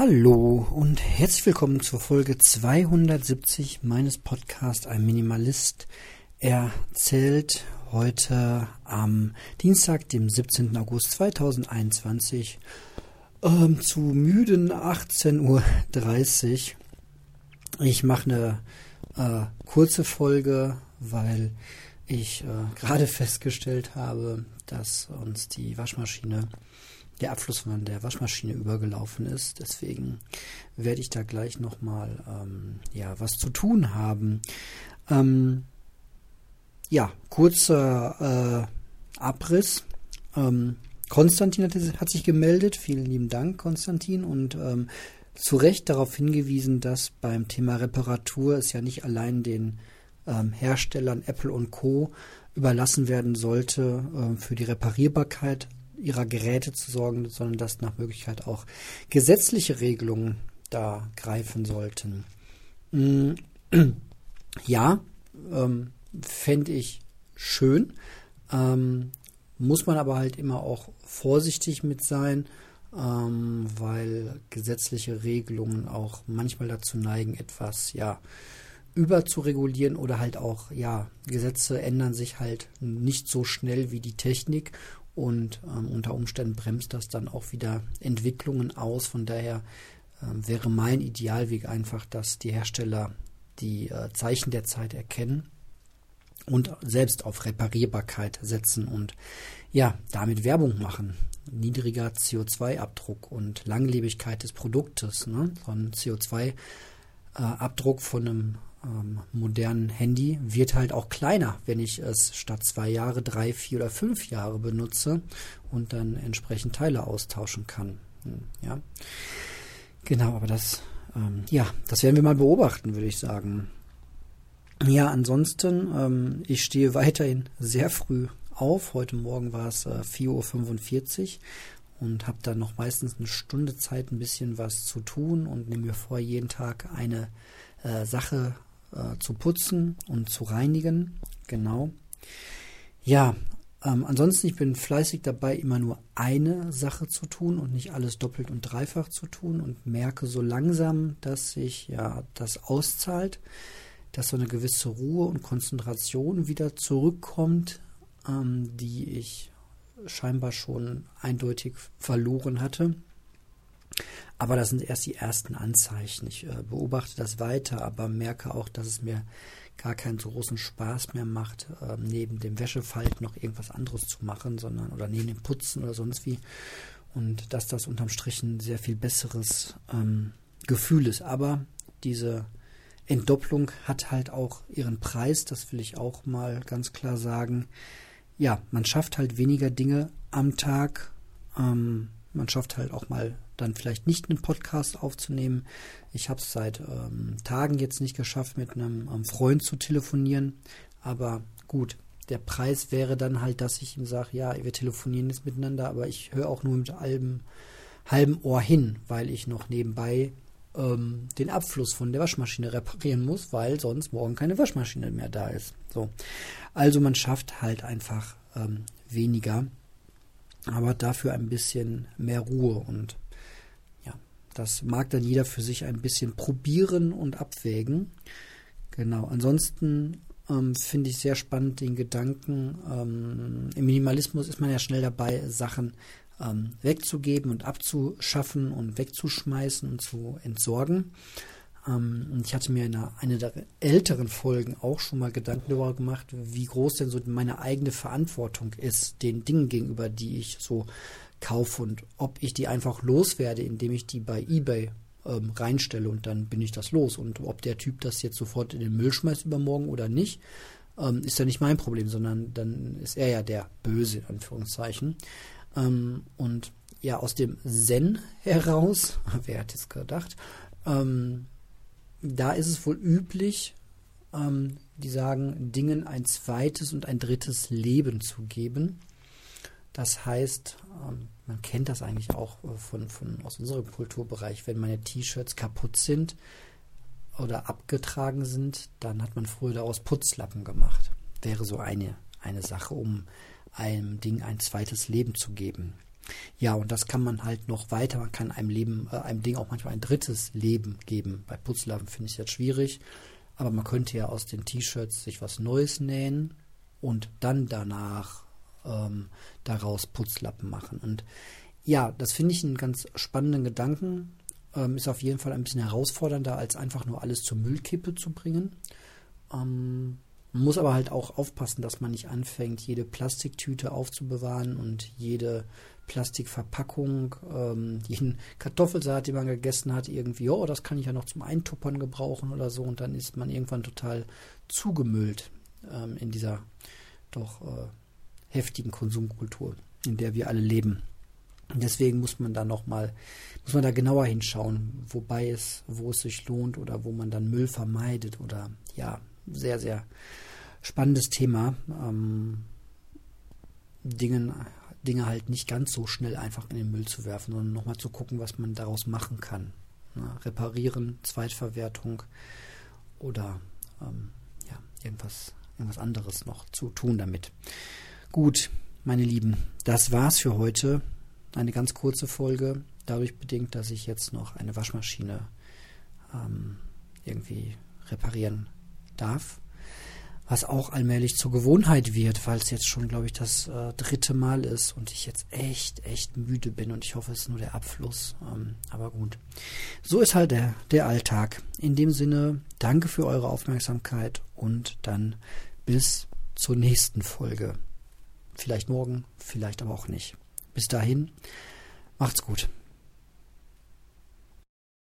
Hallo und herzlich willkommen zur Folge 270 meines Podcasts Ein Minimalist erzählt heute am Dienstag, dem 17. August 2021 ähm, zu müden 18.30 Uhr. Ich mache eine äh, kurze Folge, weil ich äh, gerade festgestellt habe, dass uns die Waschmaschine der Abfluss von der Waschmaschine übergelaufen ist. Deswegen werde ich da gleich nochmal ähm, ja, was zu tun haben. Ähm, ja, kurzer äh, Abriss. Ähm, Konstantin hat, hat, sich gemeldet. Vielen lieben Dank, Konstantin. Und ähm, zu Recht darauf hingewiesen, dass beim Thema Reparatur es ja nicht allein den ähm, Herstellern Apple und Co. überlassen werden sollte, äh, für die Reparierbarkeit ihrer Geräte zu sorgen, sondern dass nach Möglichkeit auch gesetzliche Regelungen da greifen sollten. Mm, ja, ähm, fände ich schön, ähm, muss man aber halt immer auch vorsichtig mit sein, ähm, weil gesetzliche Regelungen auch manchmal dazu neigen, etwas, ja, überzuregulieren oder halt auch, ja, Gesetze ändern sich halt nicht so schnell wie die Technik und ähm, unter Umständen bremst das dann auch wieder Entwicklungen aus. Von daher ähm, wäre mein Idealweg einfach, dass die Hersteller die äh, Zeichen der Zeit erkennen und selbst auf Reparierbarkeit setzen und ja, damit Werbung machen. Niedriger CO2-Abdruck und Langlebigkeit des Produktes. Ne? Ein CO2-Abdruck von einem ähm, modernen Handy wird halt auch kleiner, wenn ich es statt zwei Jahre, drei, vier oder fünf Jahre benutze und dann entsprechend Teile austauschen kann. Hm, ja, genau, aber das, ähm, ja, das werden wir mal beobachten, würde ich sagen. Ja, ansonsten, ähm, ich stehe weiterhin sehr früh auf. Heute Morgen war es äh, 4.45 Uhr und habe dann noch meistens eine Stunde Zeit, ein bisschen was zu tun und nehme mir vor, jeden Tag eine äh, Sache äh, zu putzen und zu reinigen. Genau. Ja, ähm, ansonsten, ich bin fleißig dabei, immer nur eine Sache zu tun und nicht alles doppelt und dreifach zu tun und merke so langsam, dass sich ja das auszahlt, dass so eine gewisse Ruhe und Konzentration wieder zurückkommt, ähm, die ich scheinbar schon eindeutig verloren hatte. Aber das sind erst die ersten Anzeichen. Ich äh, beobachte das weiter, aber merke auch, dass es mir gar keinen so großen Spaß mehr macht, äh, neben dem Wäschefalt noch irgendwas anderes zu machen, sondern oder neben dem Putzen oder sonst wie. Und dass das unterm Strich ein sehr viel besseres ähm, Gefühl ist. Aber diese Entdopplung hat halt auch ihren Preis, das will ich auch mal ganz klar sagen. Ja, man schafft halt weniger Dinge am Tag. Ähm, man schafft halt auch mal dann vielleicht nicht einen Podcast aufzunehmen. Ich habe es seit ähm, Tagen jetzt nicht geschafft, mit einem, einem Freund zu telefonieren. Aber gut, der Preis wäre dann halt, dass ich ihm sage, ja, wir telefonieren jetzt miteinander, aber ich höre auch nur mit halbem, halbem Ohr hin, weil ich noch nebenbei ähm, den Abfluss von der Waschmaschine reparieren muss, weil sonst morgen keine Waschmaschine mehr da ist. So. Also man schafft halt einfach ähm, weniger, aber dafür ein bisschen mehr Ruhe und das mag dann jeder für sich ein bisschen probieren und abwägen. Genau. Ansonsten ähm, finde ich sehr spannend den Gedanken, ähm, im Minimalismus ist man ja schnell dabei, Sachen ähm, wegzugeben und abzuschaffen und wegzuschmeißen und zu entsorgen. Ähm, ich hatte mir in einer, einer der älteren Folgen auch schon mal Gedanken darüber gemacht, wie groß denn so meine eigene Verantwortung ist, den Dingen gegenüber, die ich so kaufe und ob ich die einfach loswerde, indem ich die bei eBay ähm, reinstelle und dann bin ich das los. Und ob der Typ das jetzt sofort in den Müll schmeißt übermorgen oder nicht, ähm, ist ja nicht mein Problem, sondern dann ist er ja der Böse, in Anführungszeichen. Ähm, und ja, aus dem Zen heraus, wer hat es gedacht, ähm, da ist es wohl üblich, ähm, die sagen, Dingen ein zweites und ein drittes Leben zu geben. Das heißt, ähm, man kennt das eigentlich auch äh, von, von aus unserem Kulturbereich, wenn meine T-Shirts kaputt sind oder abgetragen sind, dann hat man früher daraus Putzlappen gemacht. Wäre so eine, eine Sache, um einem Ding ein zweites Leben zu geben. Ja, und das kann man halt noch weiter. Man kann einem Leben, äh, einem Ding auch manchmal ein drittes Leben geben. Bei Putzlappen finde ich jetzt schwierig. Aber man könnte ja aus den T-Shirts sich was Neues nähen und dann danach ähm, daraus Putzlappen machen. Und ja, das finde ich einen ganz spannenden Gedanken. Ähm, ist auf jeden Fall ein bisschen herausfordernder, als einfach nur alles zur Müllkippe zu bringen. Ähm, man muss aber halt auch aufpassen, dass man nicht anfängt, jede Plastiktüte aufzubewahren und jede Plastikverpackung, ähm, jeden Kartoffelsalat, den man gegessen hat, irgendwie, oh, das kann ich ja noch zum Eintuppern gebrauchen oder so. Und dann ist man irgendwann total zugemüllt ähm, in dieser doch äh, heftigen Konsumkultur, in der wir alle leben. Und deswegen muss man da nochmal, muss man da genauer hinschauen, wobei es, wo es sich lohnt oder wo man dann Müll vermeidet oder ja, sehr, sehr spannendes Thema. Ähm, Dingen, Dinge halt nicht ganz so schnell einfach in den Müll zu werfen, sondern nochmal zu gucken, was man daraus machen kann. Na, reparieren, Zweitverwertung oder ähm, ja, irgendwas, irgendwas anderes noch zu tun damit. Gut, meine Lieben, das war's für heute. Eine ganz kurze Folge, dadurch bedingt, dass ich jetzt noch eine Waschmaschine ähm, irgendwie reparieren darf. Was auch allmählich zur Gewohnheit wird, weil es jetzt schon, glaube ich, das äh, dritte Mal ist und ich jetzt echt, echt müde bin und ich hoffe, es ist nur der Abfluss. Ähm, aber gut. So ist halt der, der Alltag. In dem Sinne, danke für eure Aufmerksamkeit und dann bis zur nächsten Folge. Vielleicht morgen, vielleicht aber auch nicht. Bis dahin, macht's gut.